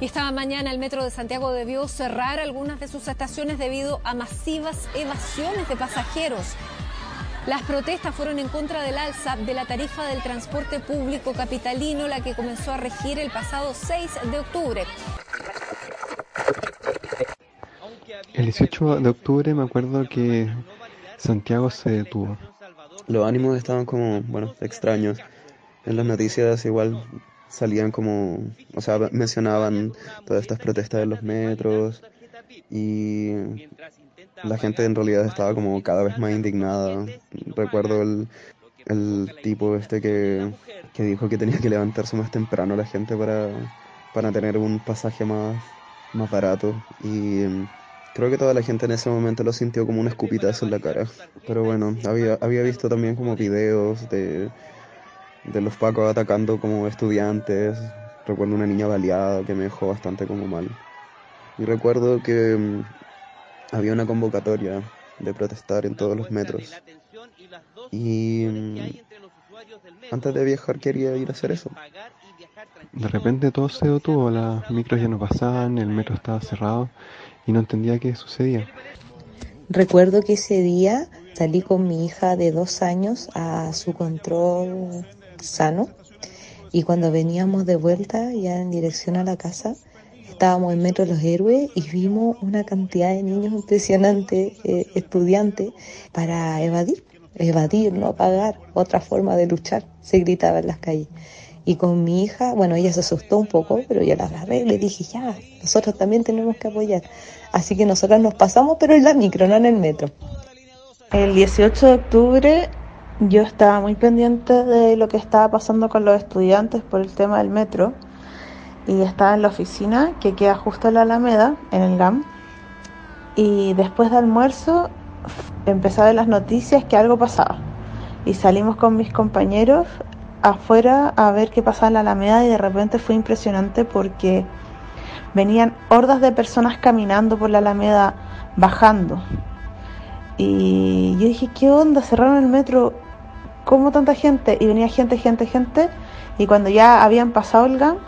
Y esta mañana el Metro de Santiago debió cerrar algunas de sus estaciones debido a masivas evasiones de pasajeros. Las protestas fueron en contra del alza de la tarifa del transporte público capitalino, la que comenzó a regir el pasado 6 de octubre. El 18 de octubre me acuerdo que Santiago se detuvo. Los ánimos estaban como, bueno, extraños. En las noticias igual salían como, o sea, mencionaban todas estas protestas de los metros y la gente en realidad estaba como cada vez más indignada. Recuerdo el, el tipo este que, que dijo que tenía que levantarse más temprano la gente para, para tener un pasaje más, más barato y Creo que toda la gente en ese momento lo sintió como un escupitazo en la cara. Pero bueno, había, había visto también como videos de, de los pacos atacando como estudiantes. Recuerdo una niña baleada que me dejó bastante como mal. Y recuerdo que mm, había una convocatoria de protestar en todos los metros. Y mm, antes de viajar quería ir a hacer eso. De repente todo se detuvo, las micros ya no pasaban, el metro estaba cerrado y no entendía qué sucedía. Recuerdo que ese día salí con mi hija de dos años a su control sano y cuando veníamos de vuelta ya en dirección a la casa estábamos en Metro Los Héroes y vimos una cantidad de niños impresionantes, eh, estudiantes, para evadir, evadir, no pagar, otra forma de luchar, se gritaba en las calles. Y con mi hija, bueno, ella se asustó un poco, pero yo la agarré y le dije, ya, nosotros también tenemos que apoyar. Así que nosotros nos pasamos, pero en la micro, no en el metro. El 18 de octubre yo estaba muy pendiente de lo que estaba pasando con los estudiantes por el tema del metro y estaba en la oficina que queda justo en la Alameda, en el GAM. Y después de almuerzo ver las noticias que algo pasaba. Y salimos con mis compañeros afuera a ver qué pasaba en la Alameda y de repente fue impresionante porque venían hordas de personas caminando por la Alameda bajando. Y yo dije, ¿qué onda? Cerraron el metro. ¿Cómo tanta gente? Y venía gente, gente, gente. Y cuando ya habían pasado el GAN,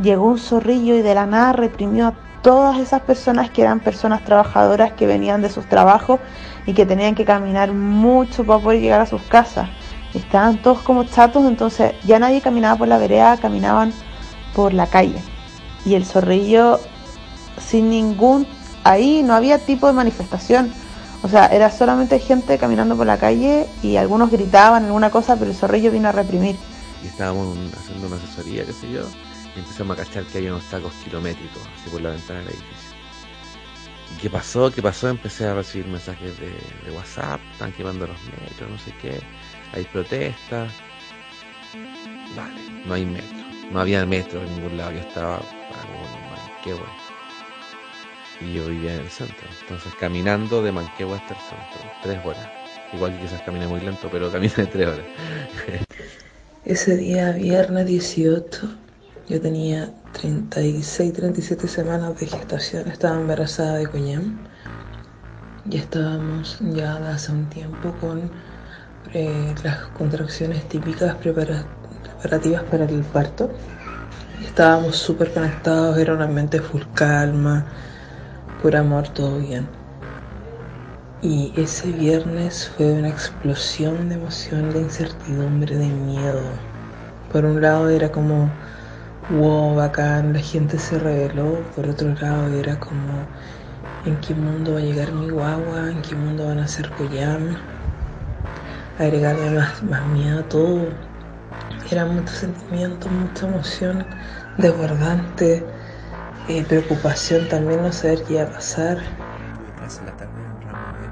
llegó un zorrillo y de la nada reprimió a todas esas personas que eran personas trabajadoras que venían de sus trabajos y que tenían que caminar mucho para poder llegar a sus casas. Estaban todos como chatos, entonces ya nadie caminaba por la vereda, caminaban por la calle. Y el zorrillo, sin ningún. Ahí no había tipo de manifestación. O sea, era solamente gente caminando por la calle y algunos gritaban alguna cosa, pero el zorrillo vino a reprimir. Y estábamos haciendo una asesoría, qué sé yo, y empezamos a cachar que había unos tacos kilométricos, así por la ventana del edificio. ¿Y qué pasó? ¿Qué pasó? Empecé a recibir mensajes de, WhatsApp, están quemando los metros, no sé qué hay protestas. Vale, no hay metro. No había metro en ningún lado. Yo estaba Manquehue. Y yo vivía en el centro. Entonces caminando de Manquehue hasta el centro. Tres horas. Igual que quizás caminé muy lento, pero caminé tres horas. Ese día, viernes 18, yo tenía 36, 37 semanas de gestación. Estaba embarazada de Coñam. Y estábamos ya hace un tiempo con eh, las contracciones típicas preparativas para el parto. Estábamos súper conectados, era una mente full calma, por amor, todo bien. Y ese viernes fue una explosión de emoción, de incertidumbre, de miedo. Por un lado era como, wow, bacán, la gente se reveló. Por otro lado era como, ¿en qué mundo va a llegar mi guagua? ¿En qué mundo van a ser Koyam? agregarle más, más miedo a todo. Era mucho sentimiento, mucha emoción desbordante, eh, preocupación también no saber qué iba a pasar. En la tarde un ramo de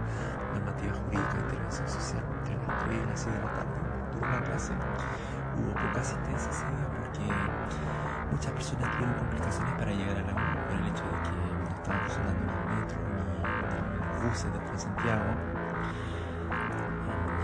normativa jurídica intervención social entre las 3 y las 6 de la tarde. Duró la clase, hubo poca asistencia ese día porque muchas personas tuvieron complicaciones para llegar a la U por el hecho de que no estaban funcionando los metros ni los buses de Santiago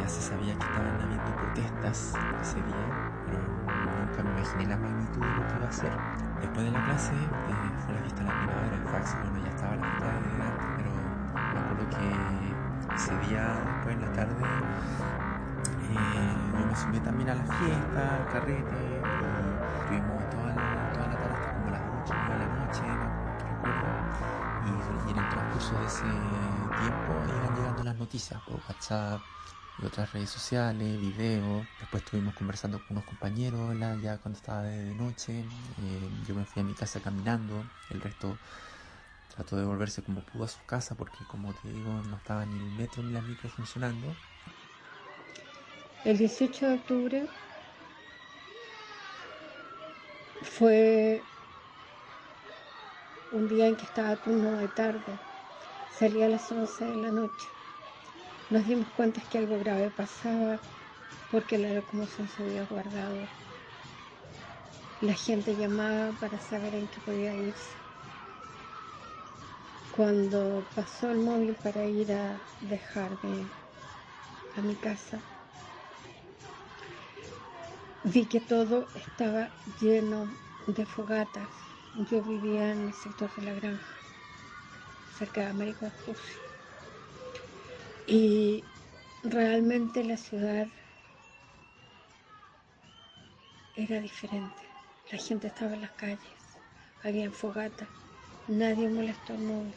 se sabía que estaban habiendo protestas ese día, pero nunca me imaginé la magnitud de lo que iba a ser. Después de la clase eh, fue la fiesta de la primavera, el fax, bueno, ya estaba la fiesta de antes, pero me acuerdo que ese día, después en la tarde, eh, yo me sumé también a la fiesta, al carrete, y estuvimos toda la, toda la tarde hasta como las 8 de la noche, no recuerdo. Y, y en el transcurso de ese tiempo iban llegando las noticias por WhatsApp y otras redes sociales, videos. Después estuvimos conversando con unos compañeros ya cuando estaba de noche. Eh, yo me fui a mi casa caminando, el resto trató de volverse como pudo a su casa porque como te digo no estaba ni el metro ni la micro funcionando. El 18 de octubre fue un día en que estaba a turno de tarde. Salía a las 11 de la noche. Nos dimos cuenta que algo grave pasaba porque la locomoción se había guardado. La gente llamaba para saber en qué podía irse. Cuando pasó el móvil para ir a dejarme a mi casa, vi que todo estaba lleno de fogatas. Yo vivía en el sector de la granja, cerca de América. Y realmente la ciudad era diferente. La gente estaba en las calles, había fogatas, nadie molestó al móvil,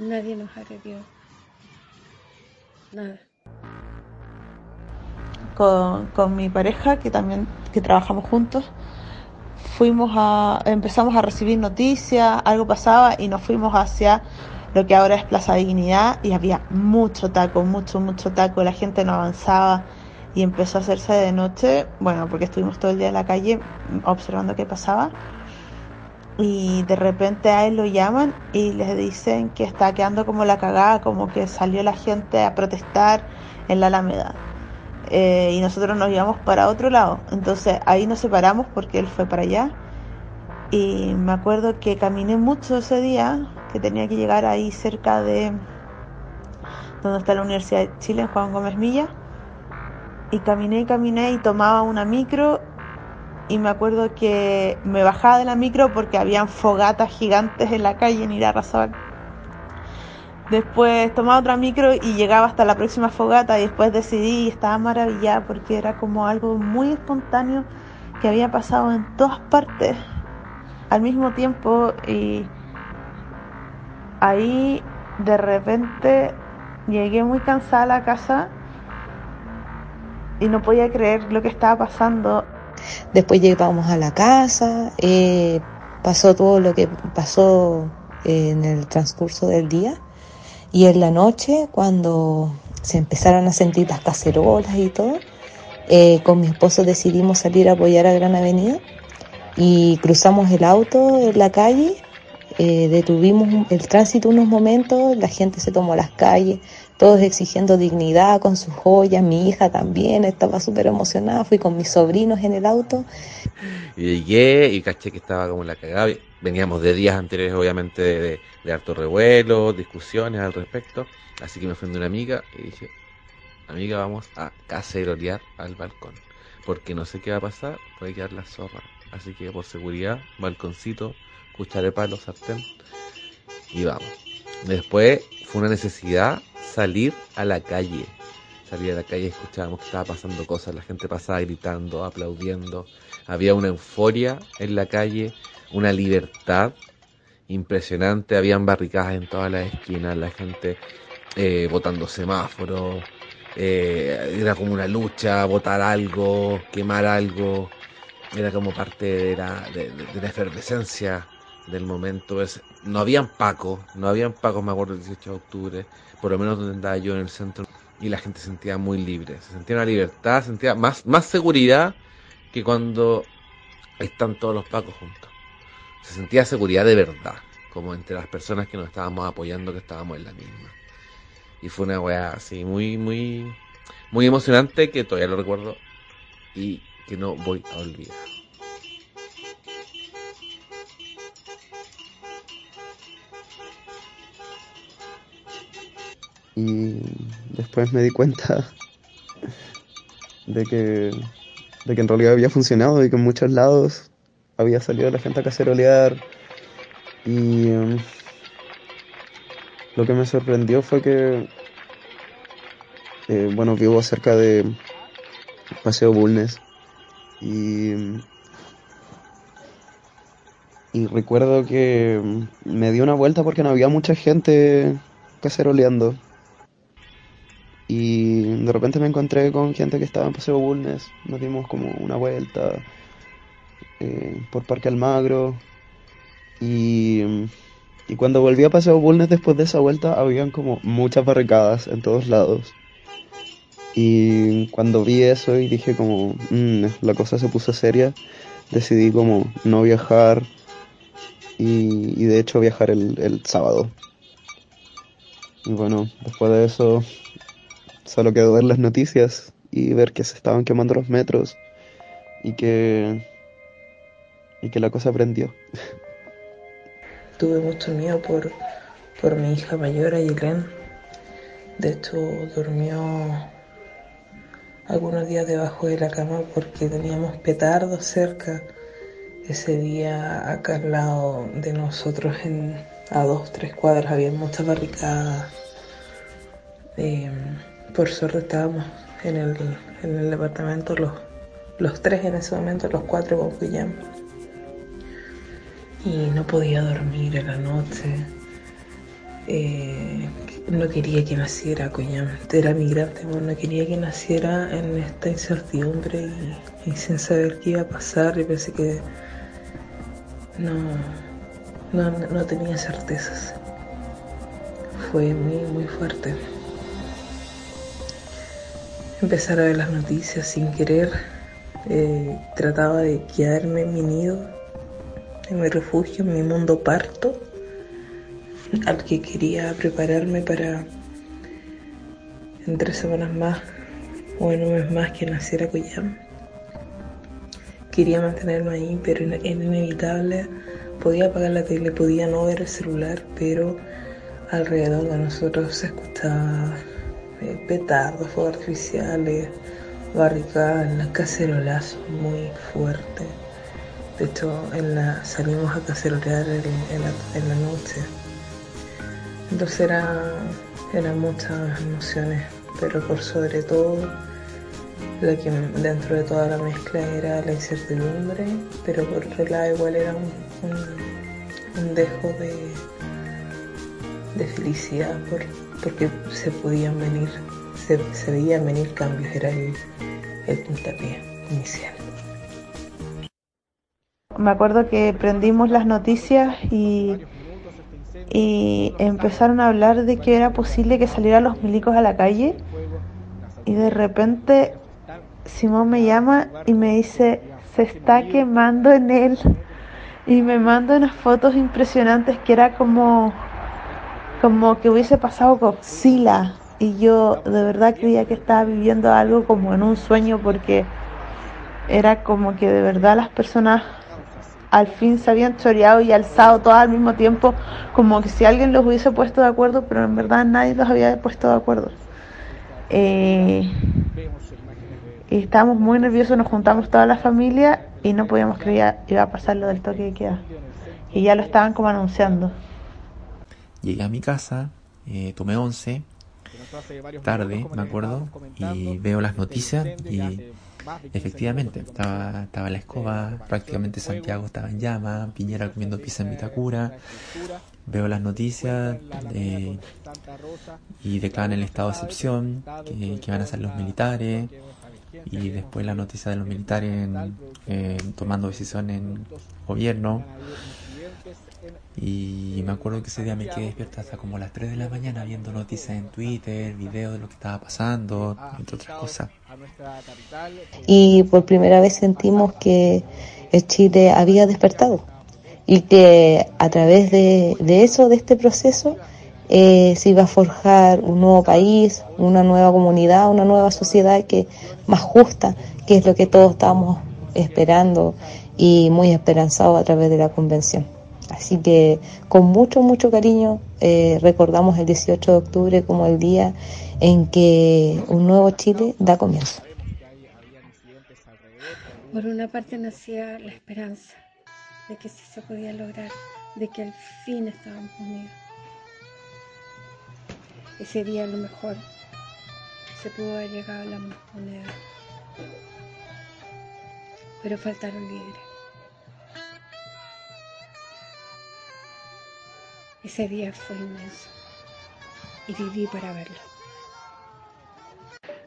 nadie nos agredió, nada. Con, con, mi pareja, que también que trabajamos juntos, fuimos a, empezamos a recibir noticias, algo pasaba y nos fuimos hacia lo que ahora es Plaza Dignidad y había mucho taco, mucho, mucho taco, la gente no avanzaba y empezó a hacerse de noche, bueno, porque estuvimos todo el día en la calle observando qué pasaba y de repente a él lo llaman y les dicen que está quedando como la cagada, como que salió la gente a protestar en la Alameda. Eh, y nosotros nos íbamos para otro lado. Entonces ahí nos separamos porque él fue para allá. Y me acuerdo que caminé mucho ese día tenía que llegar ahí cerca de donde está la Universidad de Chile, en Juan Gómez Milla. Y caminé y caminé y tomaba una micro y me acuerdo que me bajaba de la micro porque habían fogatas gigantes en la calle en Irarrázaval. Después tomaba otra micro y llegaba hasta la próxima fogata y después decidí y estaba maravillada porque era como algo muy espontáneo que había pasado en todas partes al mismo tiempo y ahí de repente llegué muy cansada a la casa y no podía creer lo que estaba pasando. Después llegamos a la casa, eh, pasó todo lo que pasó en el transcurso del día y en la noche cuando se empezaron a sentir las cacerolas y todo, eh, con mi esposo decidimos salir a apoyar a Gran Avenida y cruzamos el auto en la calle eh, detuvimos el tránsito unos momentos, la gente se tomó las calles, todos exigiendo dignidad con sus joyas, mi hija también estaba súper emocionada, fui con mis sobrinos en el auto. Y llegué y caché que estaba como la cagada, veníamos de días anteriores obviamente de, de, harto revuelo, discusiones al respecto, así que me fui una amiga y dije, amiga vamos a cacerolear al balcón, porque no sé qué va a pasar, puede quedar la zorra, así que por seguridad, balconcito, cucharé palo, sartén y vamos. Después fue una necesidad salir a la calle. Salir a la calle, escuchábamos que estaba pasando cosas, la gente pasaba gritando, aplaudiendo. Había una euforia en la calle, una libertad impresionante. Habían barricadas en todas las esquinas, la gente eh, botando semáforos. Eh, era como una lucha, botar algo, quemar algo. Era como parte de la, de la efervescencia del momento. Es, no habían pacos, no habían pacos, me acuerdo, el 18 de octubre, por lo menos donde andaba yo en el centro, y la gente se sentía muy libre, se sentía una libertad, sentía más, más seguridad que cuando están todos los pacos juntos. Se sentía seguridad de verdad, como entre las personas que nos estábamos apoyando, que estábamos en la misma. Y fue una weá así, muy, muy, muy emocionante que todavía lo recuerdo y que no voy a olvidar. Y después me di cuenta de que, de que en realidad había funcionado y que en muchos lados había salido la gente a cacerolear. Y um, lo que me sorprendió fue que Eh, bueno, vivo cerca de Paseo Bulnes y, y recuerdo que me di una vuelta porque no había mucha gente caceroleando de repente me encontré con gente que estaba en Paseo Bulnes, nos dimos como una vuelta eh, por Parque Almagro y, y cuando volví a Paseo Bulnes después de esa vuelta habían como muchas barricadas en todos lados. Y cuando vi eso y dije como, "Mm, la cosa se puso seria, decidí como no viajar y, y de hecho viajar el, el sábado. Y bueno, después de eso solo quedó ver las noticias y ver que se estaban quemando los metros y que y que la cosa prendió. Tuve mucho miedo por, por mi hija mayor, Ayelen. De hecho, durmió algunos días debajo de la cama porque teníamos petardos cerca. Ese día acá al lado de nosotros, en, a dos, tres cuadras, había muchas barricadas. Eh, por suerte estábamos en el, en el departamento los, los tres en ese momento, los cuatro con pijama. Y no podía dormir en la noche. Eh, no quería que naciera, coño. Era mi gran temor. No quería que naciera en esta incertidumbre y, y sin saber qué iba a pasar. Y pensé que no, no, no tenía certezas. Fue muy, muy fuerte. Empezar a ver las noticias sin querer. Eh, trataba de quedarme en mi nido, en mi refugio, en mi mundo parto, al que quería prepararme para en tres semanas más o en un mes más que naciera Koyam. Quería mantenerme ahí, pero era inevitable. Podía apagar la tele, podía no ver el celular, pero alrededor de nosotros se escuchaba eh, petardos, fuegos artificiales, barricadas, cacerolazos muy fuertes. De hecho, en la, salimos a cacerolear en, en, la, en la, noche. Entonces era, eran muchas emociones, pero por sobre todo, la que dentro de toda la mezcla era la incertidumbre, pero por otro lado igual era un, un, un dejo de, de felicidad por, porque se podían venir, se, veían venir cambios, era el, el puntapié inicial. Me acuerdo que prendimos las noticias y, y empezaron a hablar de que era posible que salieran los milicos a la calle y de repente Simón me llama y me dice, se está quemando en él. Y me manda unas fotos impresionantes que era como, como que hubiese pasado Godzilla. Y yo de verdad creía que estaba viviendo algo como en un sueño porque era como que de verdad las personas al fin se habían choreado y alzado todas al mismo tiempo, como que si alguien los hubiese puesto de acuerdo, pero en verdad nadie los había puesto de acuerdo. Eh, y estábamos muy nerviosos, nos juntamos toda la familia y no podíamos creer que iba a pasar lo del toque de queda. Y ya lo estaban como anunciando. Llegué a mi casa, eh, tomé once, tarde, me acuerdo, y veo las noticias y efectivamente estaba, estaba la escoba, prácticamente Santiago estaba en llamas, Piñera comiendo pizza en Vitacura, veo las noticias eh, y declaran el estado de excepción, que, que van a ser los militares, y después la noticia de los militares en, eh, tomando decisiones en gobierno. Y me acuerdo que ese día me quedé despierto hasta como las 3 de la mañana viendo noticias en Twitter, videos de lo que estaba pasando, entre otras cosas. Y por primera vez sentimos que Chile había despertado y que a través de, de eso, de este proceso, eh, se iba a forjar un nuevo país, una nueva comunidad, una nueva sociedad que más justa, que es lo que todos estábamos esperando y muy esperanzados a través de la convención. Así que con mucho, mucho cariño eh, recordamos el 18 de octubre como el día en que un nuevo Chile da comienzo. Por una parte nacía la esperanza de que sí se podía lograr, de que al fin estábamos unidos ese día a lo mejor se pudo haber llegado a la moneda. Pero faltaron líderes. Ese día fue inmenso y viví para verlo.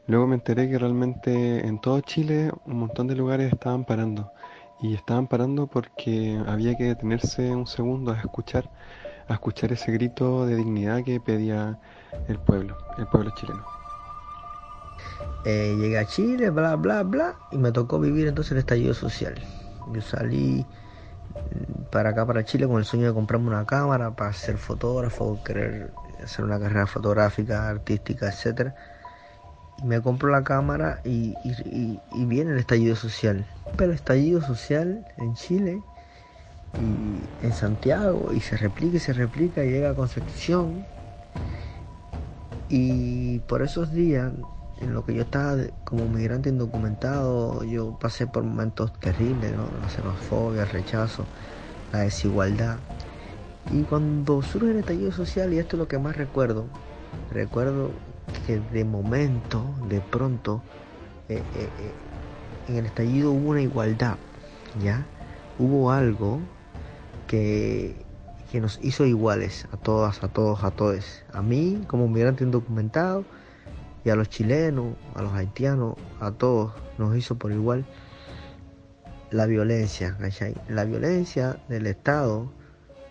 Luego me enteré que realmente en todo Chile un montón de lugares estaban parando. Y estaban parando porque había que detenerse un segundo a escuchar, a escuchar ese grito de dignidad que pedía el pueblo, el pueblo chileno. Eh, llegué a Chile, bla, bla, bla, y me tocó vivir entonces el estallido social. Yo salí para acá, para Chile, con el sueño de comprarme una cámara para ser fotógrafo, querer hacer una carrera fotográfica, artística, etcétera me compro la cámara y, viene el estallido social. Pero estallido social en Chile y en Santiago y se replica y se replica y llega a Concepción. Y por esos días, en lo que yo estaba como migrante indocumentado, yo pasé por momentos terribles, ¿no? la xenofobia, el rechazo, la desigualdad. Y cuando surge el estallido social, y esto es lo que más recuerdo, recuerdo que de momento, de pronto, eh, eh, eh, en el estallido hubo una igualdad, ¿ya? Hubo algo que, que nos hizo iguales a todas, a todos, a todos. A mí, como migrante indocumentado, a los chilenos, a los haitianos, a todos, nos hizo por igual la violencia, La violencia del Estado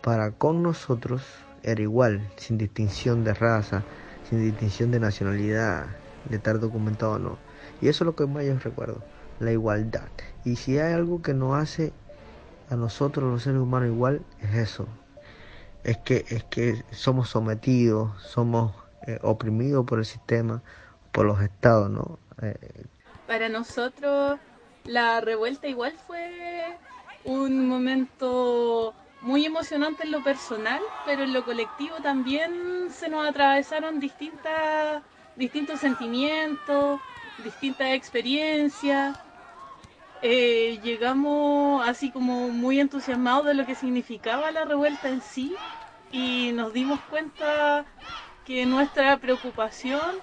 para con nosotros era igual, sin distinción de raza, sin distinción de nacionalidad, de estar documentado o no. Y eso es lo que más yo recuerdo, la igualdad. Y si hay algo que nos hace a nosotros los seres humanos igual, es eso. Es que, es que somos sometidos, somos eh, oprimidos por el sistema, los estados, ¿no? Eh, Para nosotros la revuelta igual fue un momento muy emocionante en lo personal, pero en lo colectivo también se nos atravesaron distintas, distintos sentimientos, distintas experiencias. Eh, llegamos así como muy entusiasmados de lo que significaba la revuelta en sí y nos dimos cuenta que nuestra preocupación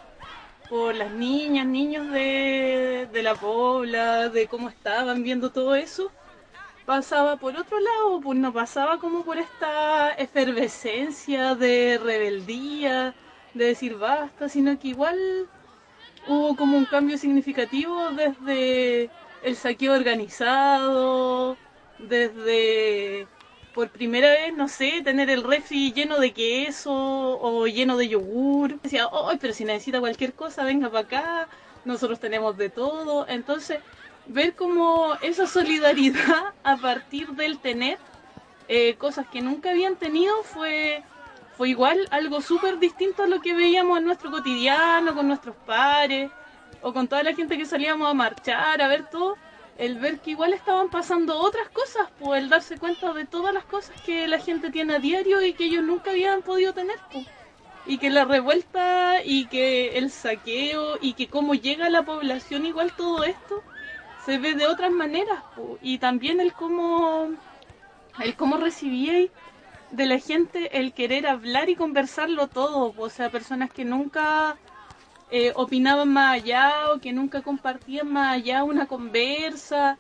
por las niñas, niños de, de la pobla, de cómo estaban viendo todo eso, pasaba por otro lado, pues no pasaba como por esta efervescencia de rebeldía, de decir basta, sino que igual hubo como un cambio significativo desde el saqueo organizado, desde por primera vez, no sé, tener el refri lleno de queso o lleno de yogur. Decía, ay, pero si necesita cualquier cosa, venga para acá, nosotros tenemos de todo. Entonces, ver como esa solidaridad a partir del tener eh, cosas que nunca habían tenido fue, fue igual algo súper distinto a lo que veíamos en nuestro cotidiano, con nuestros pares, o con toda la gente que salíamos a marchar, a ver todo, el ver que igual estaban pasando otras cosas, pues el darse cuenta de todas las cosas que la gente tiene a diario y que ellos nunca habían podido tener, pues. Y que la revuelta y que el saqueo y que cómo llega a la población igual todo esto se ve de otras maneras y también el cómo el cómo recibí de la gente el querer hablar y conversarlo todo o sea personas que nunca eh, opinaban más allá o que nunca compartían más allá una conversa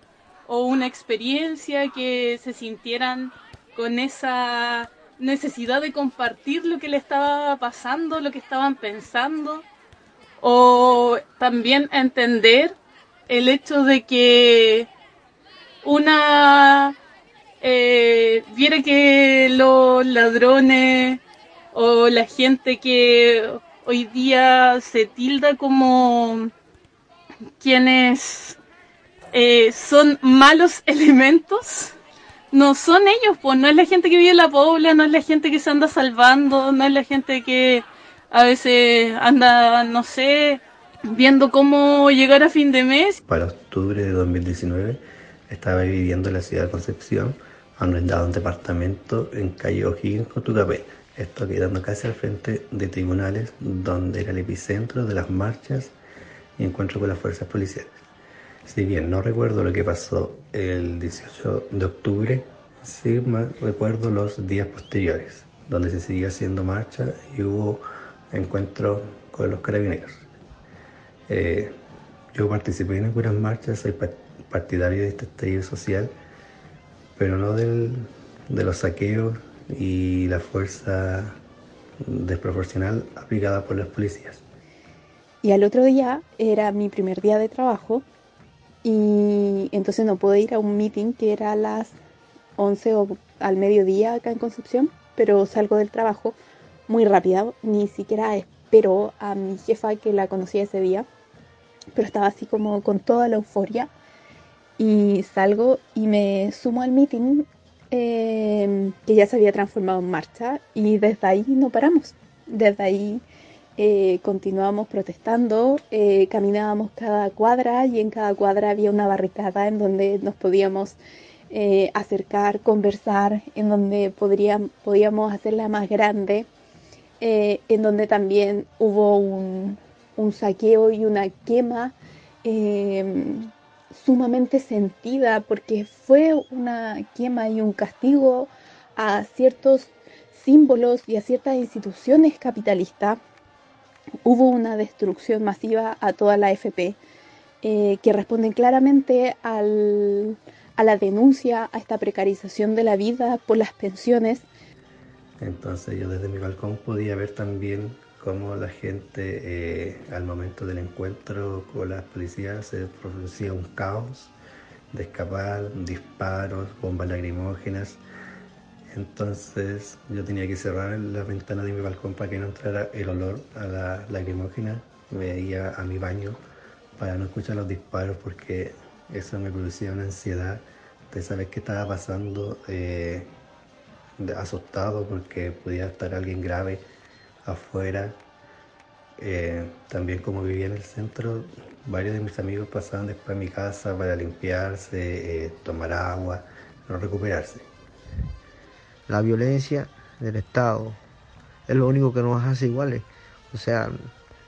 o una experiencia que se sintieran con esa necesidad de compartir lo que le estaba pasando, lo que estaban pensando o también entender el hecho de que una eh, viera que los ladrones o la gente que hoy día se tilda como quienes eh, son malos elementos, no son ellos, pues no es la gente que vive en la pobla, no es la gente que se anda salvando, no es la gente que a veces anda, no sé, viendo cómo llegar a fin de mes. Para octubre de 2019 estaba viviendo en la ciudad de Concepción, arrendado un departamento en calle O'Higgins, Cotucapé. Esto quedando casi al frente de tribunales, donde era el epicentro de las marchas y encuentro con las fuerzas policiales. Si bien no recuerdo lo que pasó el 18 de octubre, sí recuerdo los días posteriores, donde se seguía haciendo marcha y hubo encuentro con los carabineros. Eh, yo participé en algunas marchas, soy partidario de este estallido social, pero no del, de los saqueos y la fuerza desproporcional aplicada por las policías. Y al otro día era mi primer día de trabajo y entonces no pude ir a un meeting que era a las 11 o al mediodía acá en Concepción, pero salgo del trabajo muy rápida, ni siquiera espero a mi jefa que la conocía ese día, pero estaba así como con toda la euforia y salgo y me sumo al meeting eh, que ya se había transformado en marcha y desde ahí no paramos, desde ahí eh, continuábamos protestando, eh, caminábamos cada cuadra y en cada cuadra había una barricada en donde nos podíamos eh, acercar, conversar, en donde podíamos hacerla más grande, en donde también hubo un, saqueo y una quema em, sumamente sentida, porque fue una quema y un castigo a ciertos símbolos y a ciertas instituciones capitalistas. Hubo una destrucción masiva a toda la FP eh, que responden claramente al, a la denuncia, a esta precarización de la vida por las pensiones. Entonces yo desde mi balcón podía ver también cómo la gente eh, al momento del encuentro con las policías se producía un caos de escapar, disparos, bombas lacrimógenas. Entonces yo tenía que cerrar la ventana de mi balcón para que no entrara el olor a la lacrimógena. Me iba a mi baño para no escuchar los disparos porque eso me producía una ansiedad de saber qué estaba pasando, eh, asustado porque podía estar alguien grave afuera. Eh, también como vivía en el centro, varios de mis amigos pasaban después a mi casa para limpiarse, eh, tomar agua, no recuperarse. La violencia del Estado es lo único que nos hace iguales. O sea,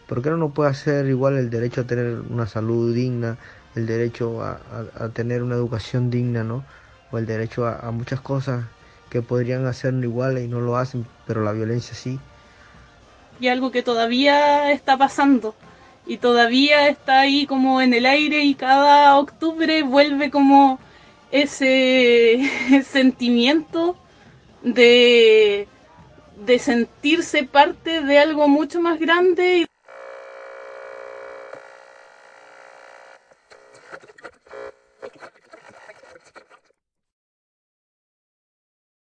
¿por qué no nos puede hacer igual el derecho a tener una salud digna, el derecho a, tener una educación digna, ¿no? O el derecho a, muchas cosas que podrían hacerlo iguales y no lo hacen, pero la violencia sí. Y algo que todavía está pasando y todavía está ahí como en el aire y cada octubre vuelve como ese sentimiento de, de sentirse parte de algo mucho más grande.